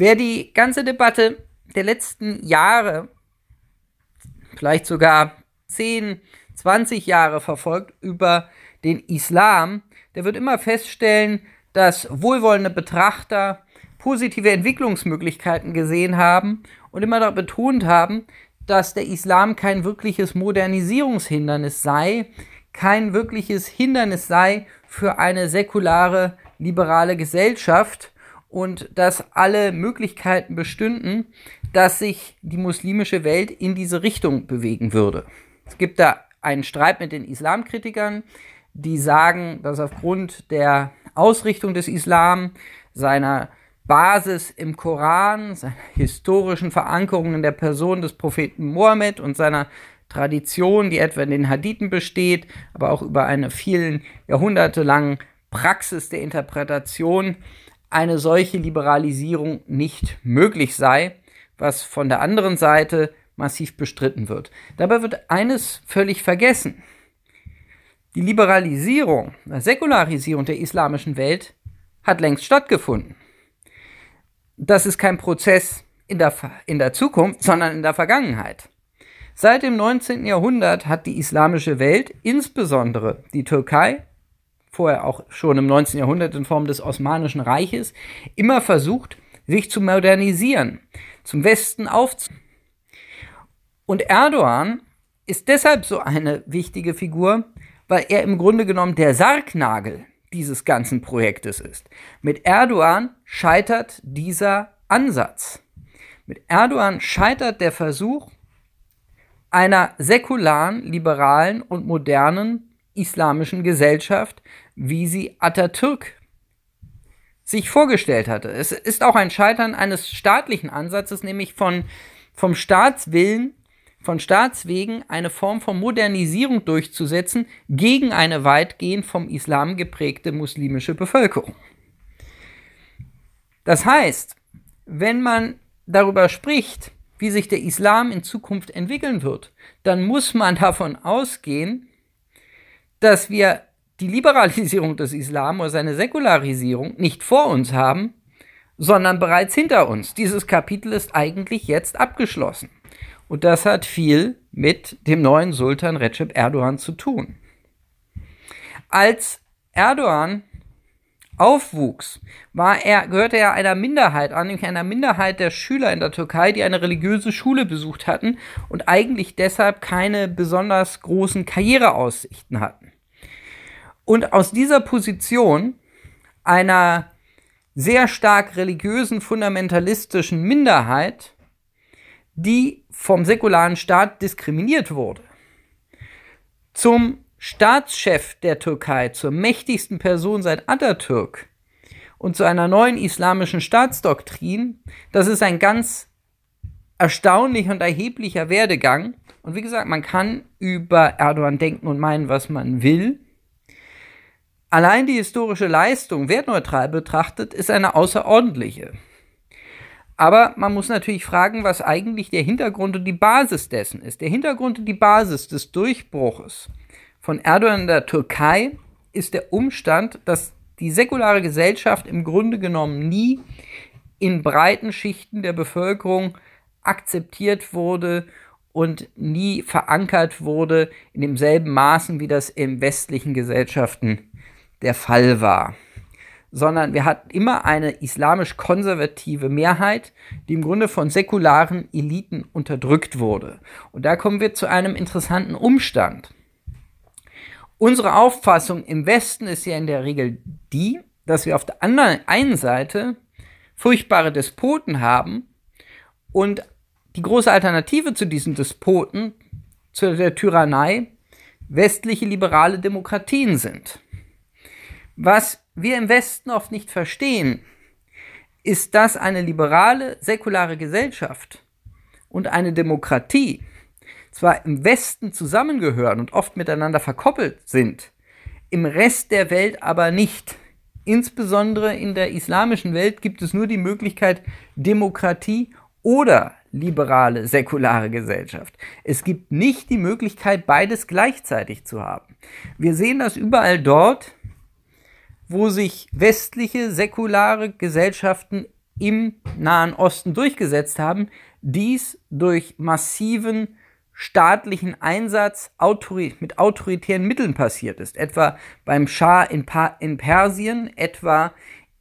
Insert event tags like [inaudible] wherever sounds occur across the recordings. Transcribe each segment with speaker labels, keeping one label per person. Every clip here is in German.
Speaker 1: Wer die ganze Debatte der letzten Jahre, vielleicht sogar 10, 20 Jahre verfolgt über den Islam, der wird immer feststellen, dass wohlwollende Betrachter positive Entwicklungsmöglichkeiten gesehen haben und immer betont haben, dass der Islam kein wirkliches Modernisierungshindernis sei, kein wirkliches Hindernis sei für eine säkulare, liberale Gesellschaft und dass alle Möglichkeiten bestünden, dass sich die muslimische Welt in diese Richtung bewegen würde. Es gibt da einen Streit mit den Islamkritikern, die sagen, dass aufgrund der Ausrichtung des Islam, seiner Basis im Koran, seiner historischen Verankerung in der Person des Propheten Mohammed und seiner Tradition, die etwa in den Hadithen besteht, aber auch über eine vielen Jahrhunderte lange Praxis der Interpretation, eine solche Liberalisierung nicht möglich sei, was von der anderen Seite massiv bestritten wird. Dabei wird eines völlig vergessen. Die Liberalisierung, die Säkularisierung der islamischen Welt hat längst stattgefunden das ist kein Prozess in der, in der Zukunft, sondern in der Vergangenheit. Seit dem 19. Jahrhundert hat die islamische Welt, insbesondere die Türkei, vorher auch schon im 19. Jahrhundert in Form des Osmanischen Reiches, immer versucht, sich zu modernisieren, zum Westen aufzunehmen. Und Erdogan ist deshalb so eine wichtige Figur, weil er im Grunde genommen der Sargnagel dieses ganzen Projektes ist. Mit Erdogan scheitert dieser Ansatz. Mit Erdogan scheitert der Versuch einer säkularen, liberalen und modernen islamischen Gesellschaft, wie sie Atatürk sich vorgestellt hatte. Es ist auch ein Scheitern eines staatlichen Ansatzes, nämlich von, vom Staatswillen von Staatswegen eine Form von Modernisierung durchzusetzen gegen eine weitgehend vom Islam geprägte muslimische Bevölkerung. Das heißt, wenn man darüber spricht, wie sich der Islam in Zukunft entwickeln wird, dann muss man [laughs] davon ausgehen, dass wir die Liberalisierung des Islam oder seine Säkularisierung nicht vor uns haben, sondern bereits hinter uns. Dieses Kapitel ist eigentlich jetzt abgeschlossen. Und das hat viel mit dem neuen Sultan Recep Erdogan zu tun. Als Erdogan aufwuchs, war er, gehörte er einer Minderheit an, nämlich einer Minderheit der Schüler in der Türkei, die eine religiöse Schule besucht hatten und eigentlich deshalb keine besonders großen Karriereaussichten hatten. Und aus dieser Position einer sehr stark religiösen, fundamentalistischen Minderheit die vom säkularen Staat diskriminiert wurde, zum Staatschef der Türkei, zur mächtigsten Person seit Atatürk und zu einer neuen islamischen Staatsdoktrin, das ist ein ganz erstaunlicher und erheblicher Werdegang. Und wie gesagt, man kann über Erdogan denken und meinen, was man will. Allein die historische Leistung, wertneutral betrachtet, ist eine außerordentliche. Aber man muss natürlich fragen, was eigentlich der Hintergrund und die Basis dessen ist. Der Hintergrund und die Basis des Durchbruches von Erdogan in der Türkei ist der Umstand, dass die säkulare Gesellschaft im Grunde genommen nie in breiten Schichten der Bevölkerung akzeptiert wurde und nie verankert wurde in demselben Maßen, wie das in westlichen Gesellschaften der Fall war sondern wir hatten immer eine islamisch-konservative Mehrheit, die im Grunde von säkularen Eliten unterdrückt wurde. Und da kommen wir zu einem interessanten Umstand. Unsere Auffassung im Westen ist ja in der Regel die, dass wir auf der anderen einen Seite furchtbare Despoten haben und die große Alternative zu diesen Despoten, zu der Tyrannei, westliche liberale Demokratien sind. Was wir im Westen oft nicht verstehen, ist, dass eine liberale, säkulare Gesellschaft und eine Demokratie zwar im Westen zusammengehören und oft miteinander verkoppelt sind, im Rest der Welt aber nicht. Insbesondere in der islamischen Welt gibt es nur die Möglichkeit Demokratie oder liberale, säkulare Gesellschaft. Es gibt nicht die Möglichkeit, beides gleichzeitig zu haben. Wir sehen das überall dort, wo sich westliche säkulare Gesellschaften im Nahen Osten durchgesetzt haben, dies durch massiven staatlichen Einsatz mit autoritären Mitteln passiert ist, etwa beim Schah in, pa in Persien, etwa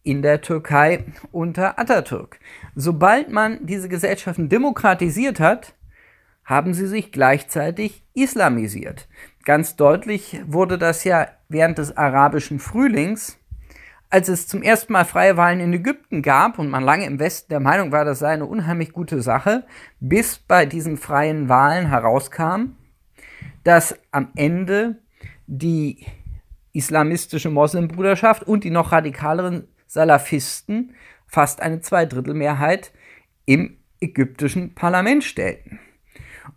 Speaker 1: in der Türkei unter Atatürk. Sobald man diese Gesellschaften demokratisiert hat, haben sie sich gleichzeitig islamisiert. Ganz deutlich wurde das ja während des arabischen Frühlings, als es zum ersten Mal freie Wahlen in Ägypten gab und man lange im Westen der Meinung war, das sei eine unheimlich gute Sache, bis bei diesen freien Wahlen herauskam, dass am Ende die islamistische Moslembruderschaft und die noch radikaleren Salafisten fast eine Zweidrittelmehrheit im ägyptischen Parlament stellten.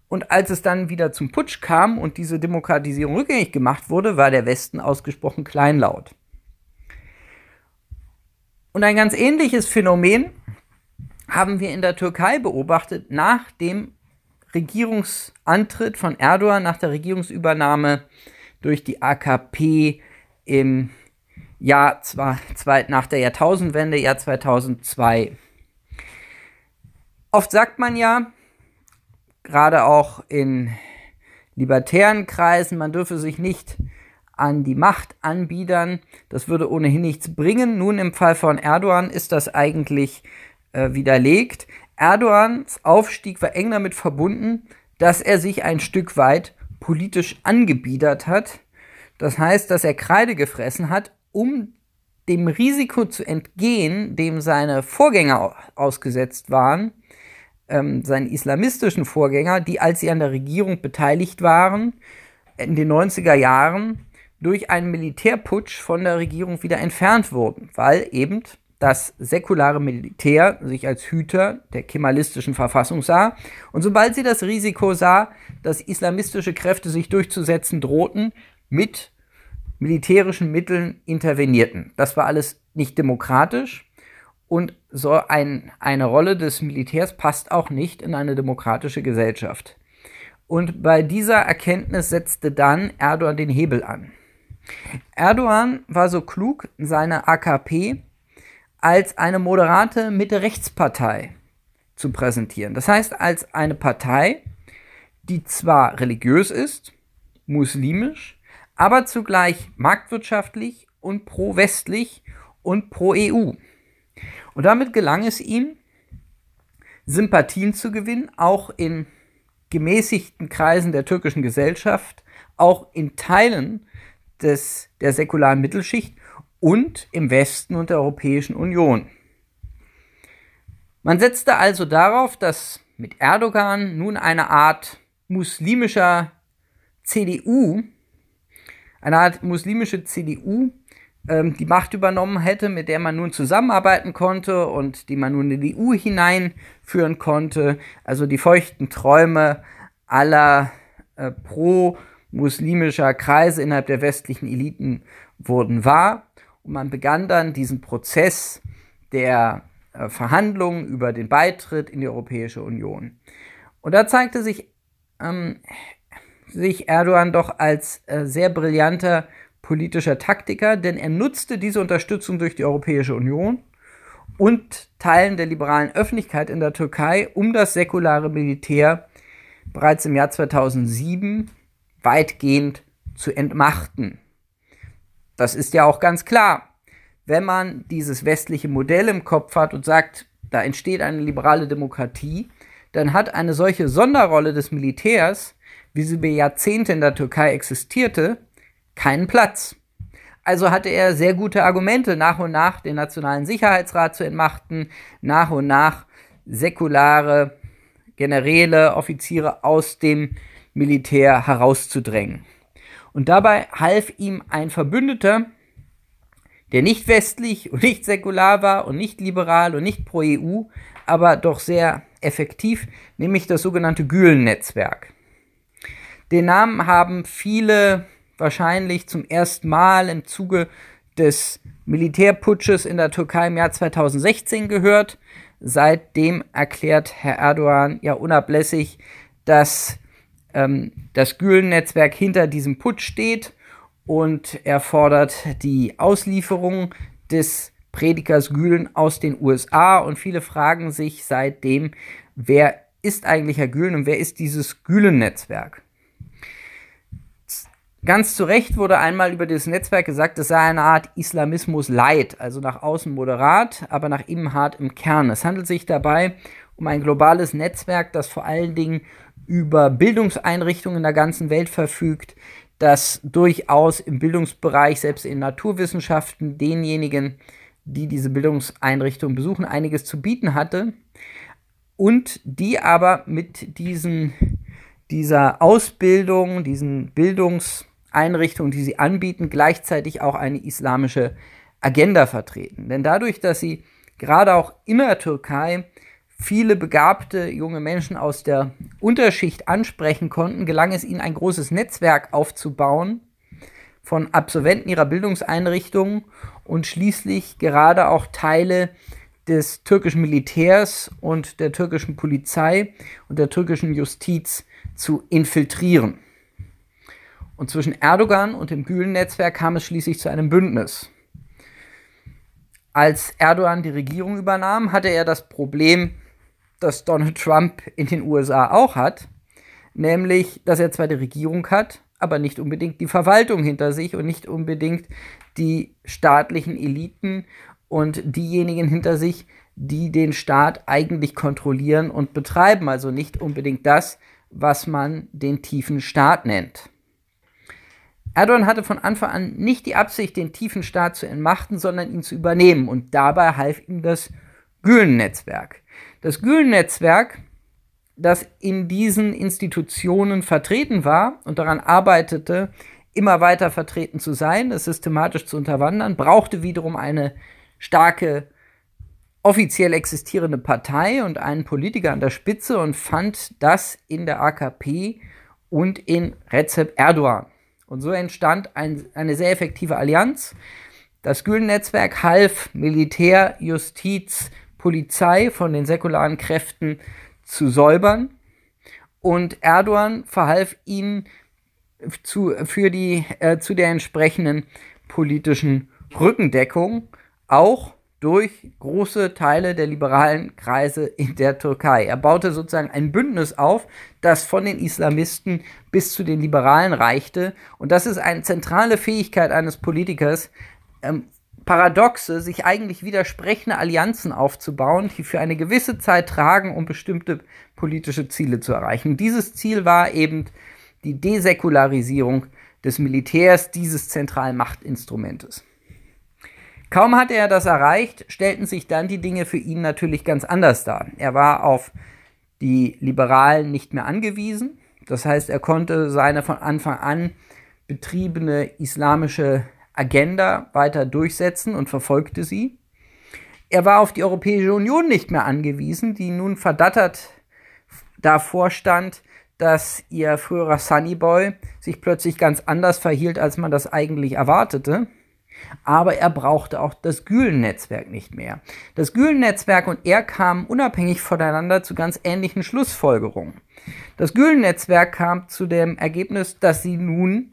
Speaker 1: Und als es dann wieder zum Putsch kam und diese Demokratisierung rückgängig gemacht wurde, war der Westen ausgesprochen kleinlaut. Und ein ganz ähnliches Phänomen haben wir in der Türkei beobachtet nach dem Regierungsantritt von Erdogan, nach der Regierungsübernahme durch die AKP im Jahr zwei, zwei, nach der Jahrtausendwende, Jahr 2002. Oft sagt man ja, gerade auch in libertären Kreisen, man dürfe sich nicht an die Macht anbiedern. Das würde ohnehin nichts bringen. Nun im Fall von Erdogan ist das eigentlich äh, widerlegt. Erdogans Aufstieg war eng damit verbunden, dass er sich ein Stück weit politisch angebiedert hat. Das heißt, dass er Kreide gefressen hat, um dem Risiko zu entgehen, dem seine Vorgänger ausgesetzt waren, ähm, seinen islamistischen Vorgänger, die, als sie an der Regierung beteiligt waren, in den 90er Jahren durch einen Militärputsch von der Regierung wieder entfernt wurden, weil eben das säkulare Militär sich als Hüter der kemalistischen Verfassung sah. Und sobald sie das Risiko sah, dass islamistische Kräfte sich durchzusetzen drohten, mit militärischen Mitteln intervenierten. Das war alles nicht demokratisch und so ein, eine Rolle des Militärs passt auch nicht in eine demokratische Gesellschaft. Und bei dieser Erkenntnis setzte dann Erdogan den Hebel an. Erdogan war so klug, seine AKP als eine moderate Mitte-Rechts-Partei zu präsentieren. Das heißt, als eine Partei, die zwar religiös ist, muslimisch, aber zugleich marktwirtschaftlich und pro-westlich und pro-EU. Und damit gelang es ihm, Sympathien zu gewinnen, auch in gemäßigten Kreisen der türkischen Gesellschaft, auch in Teilen des, der säkularen Mittelschicht und im Westen und der Europäischen Union. Man setzte also darauf, dass mit Erdogan nun eine Art muslimischer CDU, eine Art muslimische CDU ähm, die Macht übernommen hätte, mit der man nun zusammenarbeiten konnte und die man nun in die EU hineinführen konnte. Also die feuchten Träume aller äh, pro muslimischer Kreise innerhalb der westlichen Eliten wurden wahr. Und man begann dann diesen Prozess der äh, Verhandlungen über den Beitritt in die Europäische Union. Und da zeigte sich, ähm, sich Erdogan doch als äh, sehr brillanter politischer Taktiker, denn er nutzte diese Unterstützung durch die Europäische Union und Teilen der liberalen Öffentlichkeit in der Türkei, um das säkulare Militär bereits im Jahr 2007 weitgehend zu entmachten. Das ist ja auch ganz klar. Wenn man dieses westliche Modell im Kopf hat und sagt, da entsteht eine liberale Demokratie, dann hat eine solche Sonderrolle des Militärs, wie sie über Jahrzehnte in der Türkei existierte, keinen Platz. Also hatte er sehr gute Argumente, nach und nach den Nationalen Sicherheitsrat zu entmachten, nach und nach säkulare Generäle, Offiziere aus dem Militär herauszudrängen. Und dabei half ihm ein Verbündeter, der nicht westlich und nicht säkular war und nicht liberal und nicht pro EU, aber doch sehr effektiv, nämlich das sogenannte Gülen-Netzwerk. Den Namen haben viele wahrscheinlich zum ersten Mal im Zuge des Militärputsches in der Türkei im Jahr 2016 gehört. Seitdem erklärt Herr Erdogan ja unablässig, dass ähm, das Gülen-Netzwerk hinter diesem Putsch steht und er fordert die Auslieferung des Predikers Gülen aus den USA und viele fragen sich seitdem, wer ist eigentlich Herr Gülen und wer ist dieses Gülen-Netzwerk? Ganz zu Recht wurde einmal über dieses Netzwerk gesagt, es sei eine Art Islamismus light, also nach außen moderat, aber nach innen hart im Kern. Es handelt sich dabei um ein globales Netzwerk, das vor allen Dingen über Bildungseinrichtungen in der ganzen Welt verfügt, das durchaus im Bildungsbereich, selbst in Naturwissenschaften, denjenigen, die diese Bildungseinrichtungen besuchen, einiges zu bieten hatte und die aber mit diesen, dieser Ausbildung, diesen Bildungseinrichtungen, die sie anbieten, gleichzeitig auch eine islamische Agenda vertreten. Denn dadurch, dass sie gerade auch in der Türkei viele begabte junge Menschen aus der Unterschicht ansprechen konnten, gelang es ihnen, ein großes Netzwerk aufzubauen von Absolventen ihrer Bildungseinrichtungen und schließlich gerade auch Teile des türkischen Militärs und der türkischen Polizei und der türkischen Justiz zu infiltrieren. Und zwischen Erdogan und dem Gülen-Netzwerk kam es schließlich zu einem Bündnis. Als Erdogan die Regierung übernahm, hatte er das Problem, das Donald Trump in den USA auch hat, nämlich, dass er zwar die Regierung hat, aber nicht unbedingt die Verwaltung hinter sich und nicht unbedingt die staatlichen Eliten und diejenigen hinter sich, die den Staat eigentlich kontrollieren und betreiben, also nicht unbedingt das, was man den tiefen Staat nennt. Erdogan hatte von Anfang an nicht die Absicht, den tiefen Staat zu entmachten, sondern ihn zu übernehmen. Und dabei half ihm das Gülen-Netzwerk. Das Gülen-Netzwerk, das in diesen Institutionen vertreten war und daran arbeitete, immer weiter vertreten zu sein, es systematisch zu unterwandern, brauchte wiederum eine starke offiziell existierende Partei und einen Politiker an der Spitze und fand das in der AKP und in Recep Erdogan. Und so entstand ein, eine sehr effektive Allianz. Das Gülen-Netzwerk half Militär, Justiz, Polizei von den säkularen Kräften zu säubern. Und Erdogan verhalf ihnen zu, für die, äh, zu der entsprechenden politischen Rückendeckung, auch durch große Teile der liberalen Kreise in der Türkei. Er baute sozusagen ein Bündnis auf, das von den Islamisten bis zu den Liberalen reichte. Und das ist eine zentrale Fähigkeit eines Politikers, ähm, paradoxe, sich eigentlich widersprechende Allianzen aufzubauen, die für eine gewisse Zeit tragen, um bestimmte politische Ziele zu erreichen. Dieses Ziel war eben die Desäkularisierung des Militärs, dieses zentralen Machtinstrumentes. Kaum hatte er das erreicht, stellten sich dann die Dinge für ihn natürlich ganz anders dar. Er war auf die Liberalen nicht mehr angewiesen. Das heißt, er konnte seine von Anfang an betriebene islamische Agenda weiter durchsetzen und verfolgte sie. Er war auf die Europäische Union nicht mehr angewiesen, die nun verdattert davor stand, dass ihr früherer Sunnyboy sich plötzlich ganz anders verhielt, als man das eigentlich erwartete aber er brauchte auch das Gülen-Netzwerk nicht mehr. Das Gülen-Netzwerk und er kamen unabhängig voneinander zu ganz ähnlichen Schlussfolgerungen. Das Gülen-Netzwerk kam zu dem Ergebnis, dass sie nun,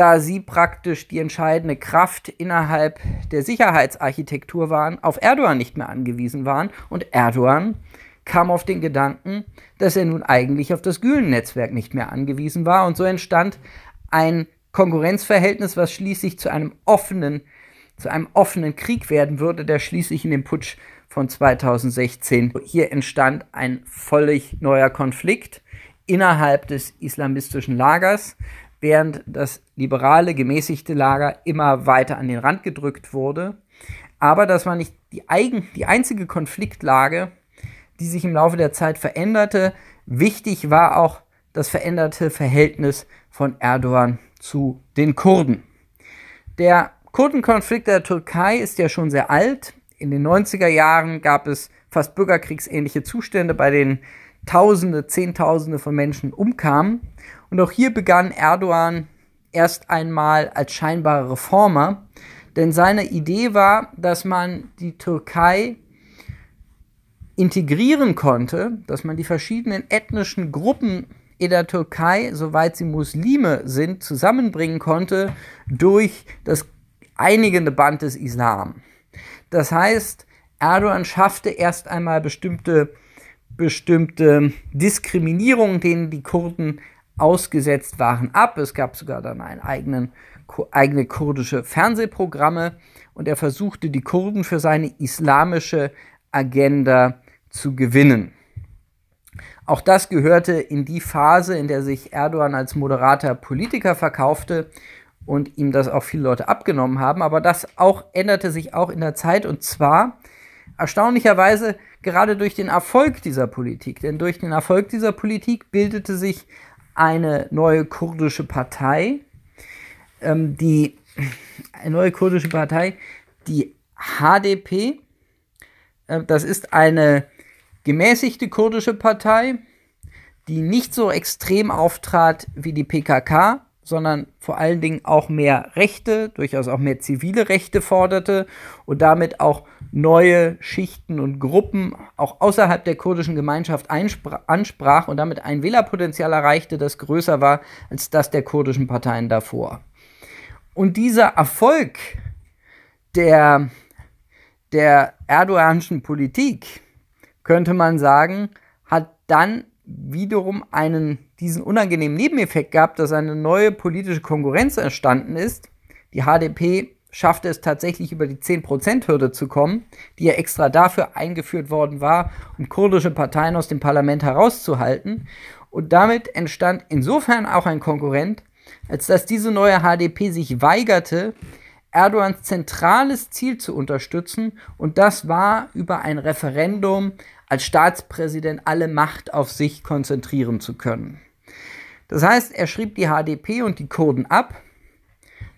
Speaker 1: da sie praktisch die entscheidende Kraft innerhalb der Sicherheitsarchitektur waren, auf Erdogan nicht mehr angewiesen waren. Und Erdogan kam auf den Gedanken, dass er nun eigentlich auf das Gülen-Netzwerk nicht mehr angewiesen war. Und so entstand ein Konkurrenzverhältnis, was schließlich zu einem offenen, zu einem offenen Krieg werden würde, der schließlich in dem Putsch von 2016 hier entstand. Ein völlig neuer Konflikt innerhalb des islamistischen Lagers, während das liberale, gemäßigte Lager immer weiter an den Rand gedrückt wurde. Aber das war nicht die, eigen, die einzige Konfliktlage, die sich im Laufe der Zeit veränderte. Wichtig war auch das veränderte Verhältnis von Erdogan zu den Kurden. Der Kurdenkonflikt der Türkei ist ja schon sehr alt. In den 90er Jahren gab es fast bürgerkriegsähnliche Zustände, bei denen Tausende, Zehntausende von Menschen umkamen. Und auch hier begann Erdogan erst einmal als scheinbarer Reformer, denn seine Idee war, dass man die Türkei integrieren konnte, dass man die verschiedenen ethnischen Gruppen in der Türkei, soweit sie Muslime sind, zusammenbringen konnte durch das einigende Band des Islam. Das heißt, Erdogan schaffte erst einmal bestimmte, bestimmte Diskriminierungen, denen die Kurden ausgesetzt waren, ab. Es gab sogar dann einen eigenen, eigene kurdische Fernsehprogramme und er versuchte, die Kurden für seine islamische Agenda zu gewinnen. Auch das gehörte in die Phase, in der sich Erdogan als moderater Politiker verkaufte und ihm das auch viele Leute abgenommen haben. Aber das auch änderte sich auch in der Zeit und zwar erstaunlicherweise gerade durch den Erfolg dieser Politik. Denn durch den Erfolg dieser Politik bildete sich eine neue kurdische Partei, ähm, die eine neue kurdische Partei, die HDP. Äh, das ist eine gemäßigte kurdische Partei, die nicht so extrem auftrat wie die PKK, sondern vor allen Dingen auch mehr Rechte, durchaus auch mehr zivile Rechte forderte und damit auch neue Schichten und Gruppen auch außerhalb der kurdischen Gemeinschaft ansprach und damit ein Wählerpotenzial erreichte, das größer war als das der kurdischen Parteien davor. Und dieser Erfolg der, der erdoganischen Politik, könnte man sagen, hat dann wiederum einen, diesen unangenehmen Nebeneffekt gehabt, dass eine neue politische Konkurrenz entstanden ist. Die HDP schaffte es tatsächlich über die 10%-Hürde zu kommen, die ja extra dafür eingeführt worden war, um kurdische Parteien aus dem Parlament herauszuhalten. Und damit entstand insofern auch ein Konkurrent, als dass diese neue HDP sich weigerte, Erdogans zentrales Ziel zu unterstützen, und das war über ein Referendum als Staatspräsident alle Macht auf sich konzentrieren zu können. Das heißt, er schrieb die HDP und die Kurden ab,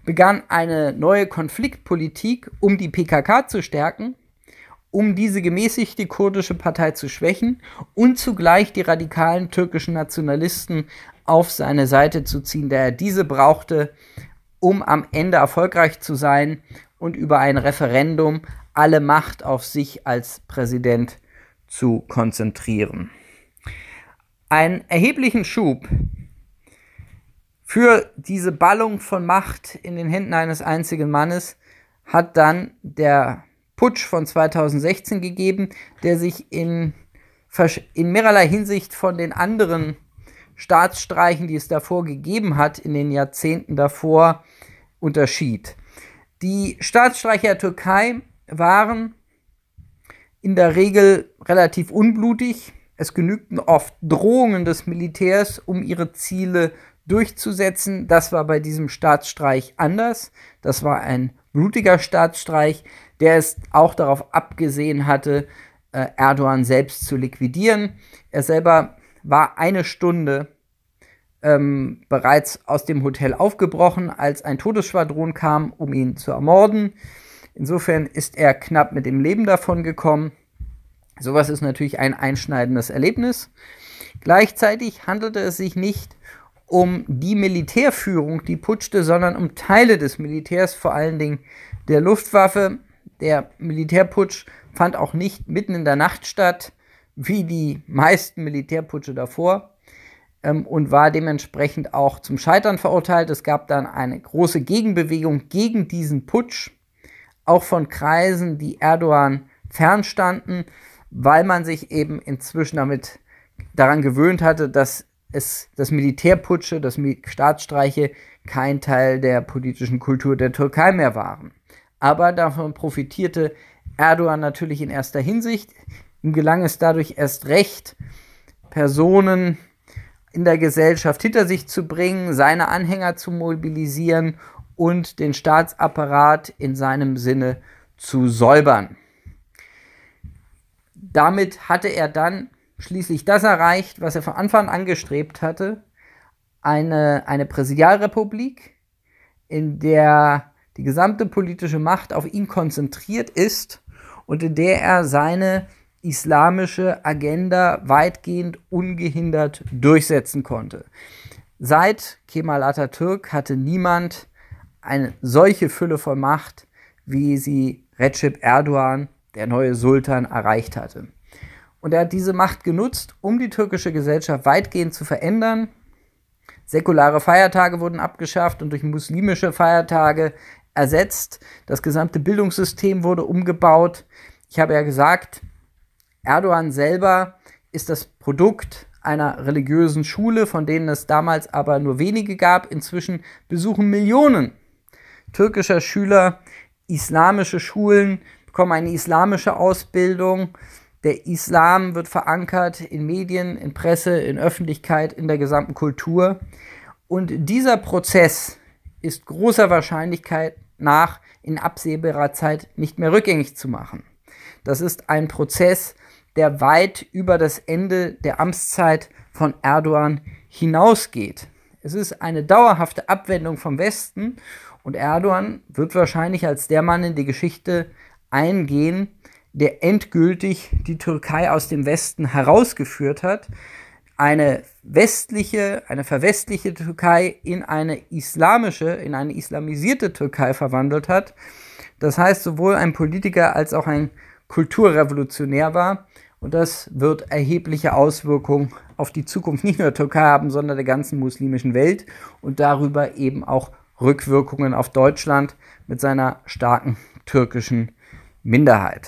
Speaker 1: begann eine neue Konfliktpolitik, um die PKK zu stärken, um diese gemäßigte kurdische Partei zu schwächen und zugleich die radikalen türkischen Nationalisten auf seine Seite zu ziehen, da er diese brauchte, um am Ende erfolgreich zu sein und über ein Referendum alle Macht auf sich als Präsident zu konzentrieren. Einen erheblichen Schub für diese Ballung von Macht in den Händen eines einzigen Mannes hat dann der Putsch von 2016 gegeben, der sich in, in mehrerlei Hinsicht von den anderen Staatsstreichen, die es davor gegeben hat, in den Jahrzehnten davor unterschied. Die Staatsstreiche der Türkei waren in der Regel relativ unblutig. Es genügten oft Drohungen des Militärs, um ihre Ziele durchzusetzen. Das war bei diesem Staatsstreich anders. Das war ein blutiger Staatsstreich, der es auch darauf abgesehen hatte, äh, Erdogan selbst zu liquidieren. Er selber war eine Stunde ähm, bereits aus dem Hotel aufgebrochen, als ein Todesschwadron kam, um ihn zu ermorden. Insofern ist er knapp mit dem Leben davon gekommen. Sowas ist natürlich ein einschneidendes Erlebnis. Gleichzeitig handelte es sich nicht um die Militärführung, die putschte, sondern um Teile des Militärs, vor allen Dingen der Luftwaffe. Der Militärputsch fand auch nicht mitten in der Nacht statt, wie die meisten Militärputsche davor, ähm, und war dementsprechend auch zum Scheitern verurteilt. Es gab dann eine große Gegenbewegung gegen diesen Putsch auch von Kreisen, die Erdogan fernstanden, weil man sich eben inzwischen damit daran gewöhnt hatte, dass es das Militärputsche, das Staatsstreiche kein Teil der politischen Kultur der Türkei mehr waren. Aber davon profitierte Erdogan natürlich in erster Hinsicht. Ihm gelang es dadurch erst recht, Personen in der Gesellschaft hinter sich zu bringen, seine Anhänger zu mobilisieren und den Staatsapparat in seinem Sinne zu säubern. Damit hatte er dann schließlich das erreicht, was er von Anfang an angestrebt hatte, eine, eine Präsidialrepublik, in der die gesamte politische Macht auf ihn konzentriert ist und in der er seine islamische Agenda weitgehend ungehindert durchsetzen konnte. Seit Kemal Atatürk hatte niemand eine solche Fülle von Macht, wie sie Recep Erdogan, der neue Sultan, erreicht hatte. Und er hat diese Macht genutzt, um die türkische Gesellschaft weitgehend zu verändern. Säkulare Feiertage wurden abgeschafft und durch muslimische Feiertage ersetzt. Das gesamte Bildungssystem wurde umgebaut. Ich habe ja gesagt, Erdogan selber ist das Produkt einer religiösen Schule, von denen es damals aber nur wenige gab. Inzwischen besuchen Millionen türkischer Schüler islamische Schulen, bekommen eine islamische Ausbildung. Der Islam wird verankert in Medien, in Presse, in Öffentlichkeit, in der gesamten Kultur. Und dieser Prozess ist großer Wahrscheinlichkeit nach in absehbarer Zeit nicht mehr rückgängig zu machen. Das ist ein Prozess, der weit über das Ende der Amtszeit von Erdogan hinausgeht. Es ist eine dauerhafte Abwendung vom Westen und Erdogan wird wahrscheinlich als der Mann in die Geschichte eingehen, der endgültig die Türkei aus dem Westen herausgeführt hat, eine westliche, eine verwestliche Türkei in eine islamische, in eine islamisierte Türkei verwandelt hat. Das heißt, sowohl ein Politiker als auch ein Kulturrevolutionär war. Und das wird erhebliche Auswirkungen auf die Zukunft nicht nur der Türkei haben, sondern der ganzen muslimischen Welt und darüber eben auch Rückwirkungen auf Deutschland mit seiner starken türkischen Minderheit.